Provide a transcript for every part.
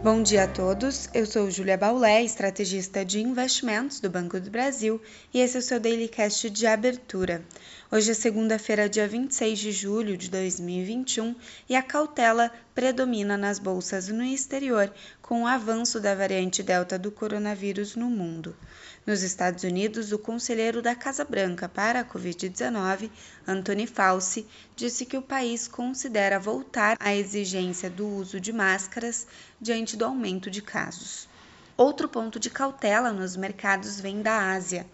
Bom dia a todos, eu sou Julia Baulé, estrategista de investimentos do Banco do Brasil e esse é o seu Daily Cast de abertura. Hoje é segunda-feira, dia 26 de julho de 2021 e a cautela predomina nas bolsas no exterior com o avanço da variante Delta do coronavírus no mundo. Nos Estados Unidos, o conselheiro da Casa Branca para a Covid-19, Anthony Fauci, disse que o país considera voltar à exigência do uso de máscaras diante do aumento de casos. Outro ponto de cautela nos mercados vem da Ásia.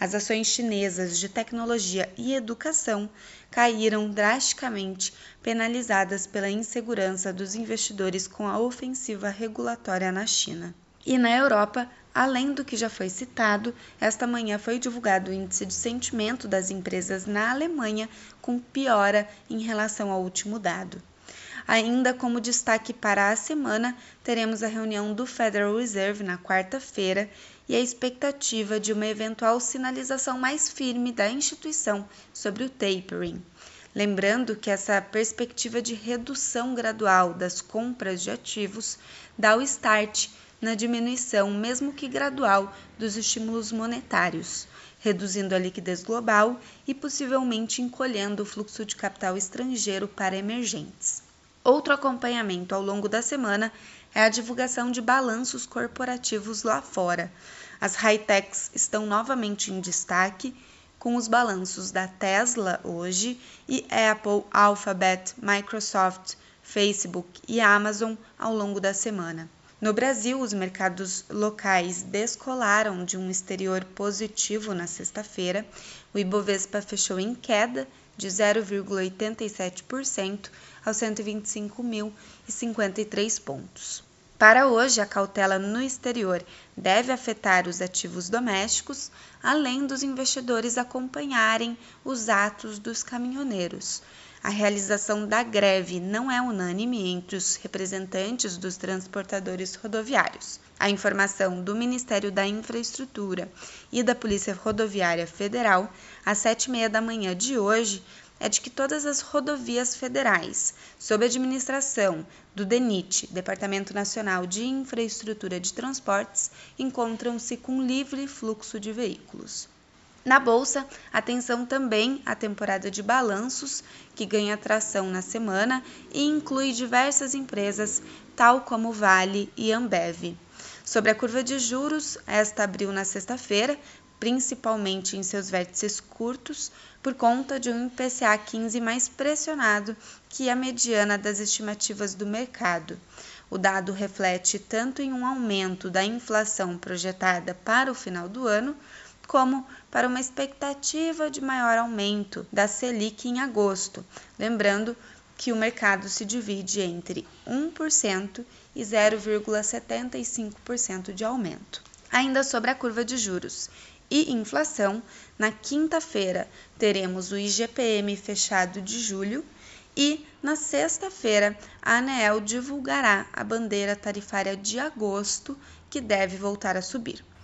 As ações chinesas de tecnologia e educação caíram drasticamente, penalizadas pela insegurança dos investidores com a ofensiva regulatória na China. E na Europa, além do que já foi citado, esta manhã foi divulgado o índice de sentimento das empresas na Alemanha, com piora em relação ao último dado. Ainda como destaque para a semana, teremos a reunião do Federal Reserve na quarta-feira e a expectativa de uma eventual sinalização mais firme da instituição sobre o tapering. Lembrando que essa perspectiva de redução gradual das compras de ativos dá o start na diminuição, mesmo que gradual, dos estímulos monetários, reduzindo a liquidez global e possivelmente encolhendo o fluxo de capital estrangeiro para emergentes. Outro acompanhamento ao longo da semana é a divulgação de balanços corporativos lá fora. As high-techs estão novamente em destaque, com os balanços da Tesla hoje e Apple, Alphabet, Microsoft, Facebook e Amazon ao longo da semana. No Brasil, os mercados locais descolaram de um exterior positivo na sexta-feira. O Ibovespa fechou em queda de 0,87% aos 125.053 pontos. Para hoje, a cautela no exterior deve afetar os ativos domésticos, além dos investidores acompanharem os atos dos caminhoneiros a realização da greve não é unânime entre os representantes dos transportadores rodoviários. A informação do Ministério da Infraestrutura e da Polícia Rodoviária Federal, às sete e meia da manhã de hoje, é de que todas as rodovias federais, sob administração do DENIT, Departamento Nacional de Infraestrutura de Transportes, encontram-se com livre fluxo de veículos. Na bolsa, atenção também à temporada de balanços, que ganha atração na semana e inclui diversas empresas, tal como Vale e Ambev. Sobre a curva de juros, esta abriu na sexta-feira, principalmente em seus vértices curtos, por conta de um IPCA 15 mais pressionado que a mediana das estimativas do mercado. O dado reflete tanto em um aumento da inflação projetada para o final do ano, como para uma expectativa de maior aumento da Selic em agosto, lembrando que o mercado se divide entre 1% e 0,75% de aumento. Ainda sobre a curva de juros e inflação, na quinta-feira teremos o IGPM fechado de julho e na sexta-feira a ANEEL divulgará a bandeira tarifária de agosto, que deve voltar a subir.